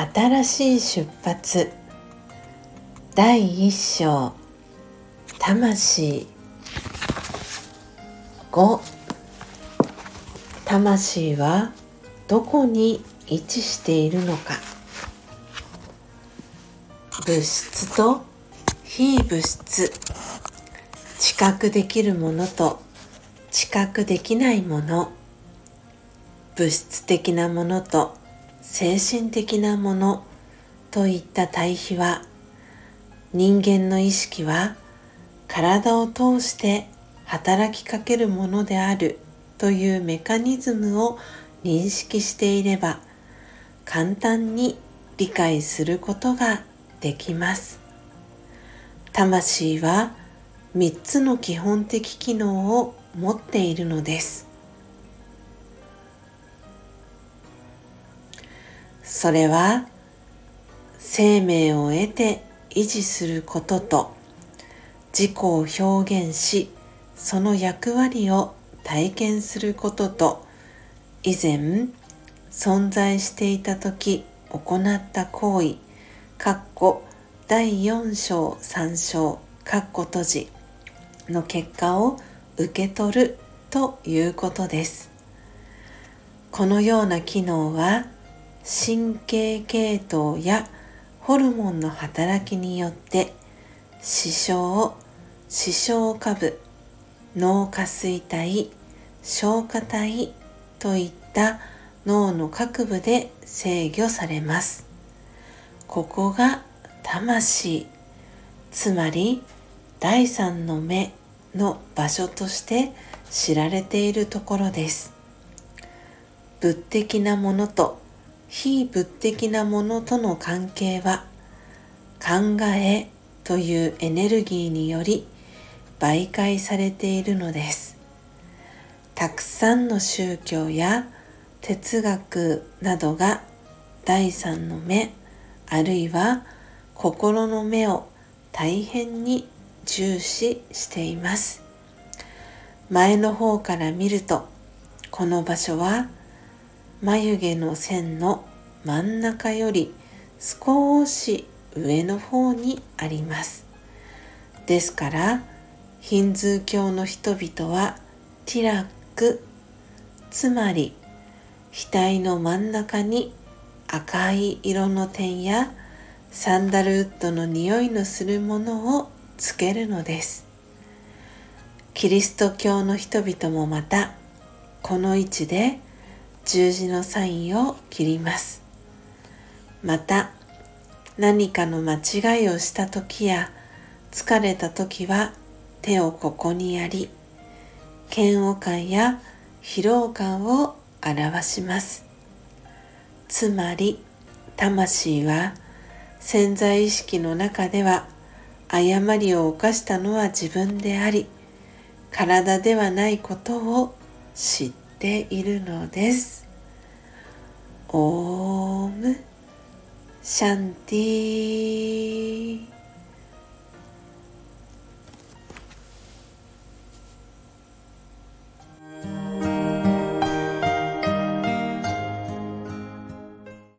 新しい出発。第一章。魂。5魂はどこに位置しているのか。物質と非物質。知覚できるものと知覚できないもの。物質的なものと精神的なものといった対比は人間の意識は体を通して働きかけるものであるというメカニズムを認識していれば簡単に理解することができます。魂は3つの基本的機能を持っているのです。それは生命を得て維持することと自己を表現しその役割を体験することと以前存在していた時行った行為かっこ第4章3章かっこ閉じの結果を受け取るということです。このような機能は神経系統やホルモンの働きによって視床視床下部脳下垂体消化体といった脳の各部で制御されます。ここが魂。つまり第三の目の場所として知られているところです。物的なものと非物的なものとの関係は考えというエネルギーにより媒介されているのです。たくさんの宗教や哲学などが第三の目あるいは心の目を大変に重視しています。前の方から見るとこの場所は眉毛の線の真ん中より少し上の方にあります。ですからヒンズー教の人々はティラックつまり額の真ん中に赤い色の点やサンダルウッドの匂いのするものをつけるのです。キリスト教の人々もまたこの位置で十字のサインを切ります。また何かの間違いをした時や疲れた時は手をここにやり嫌悪感や疲労感を表します。つまり魂は潜在意識の中では誤りを犯したのは自分であり体ではないことを知っているのです。オームシャンティ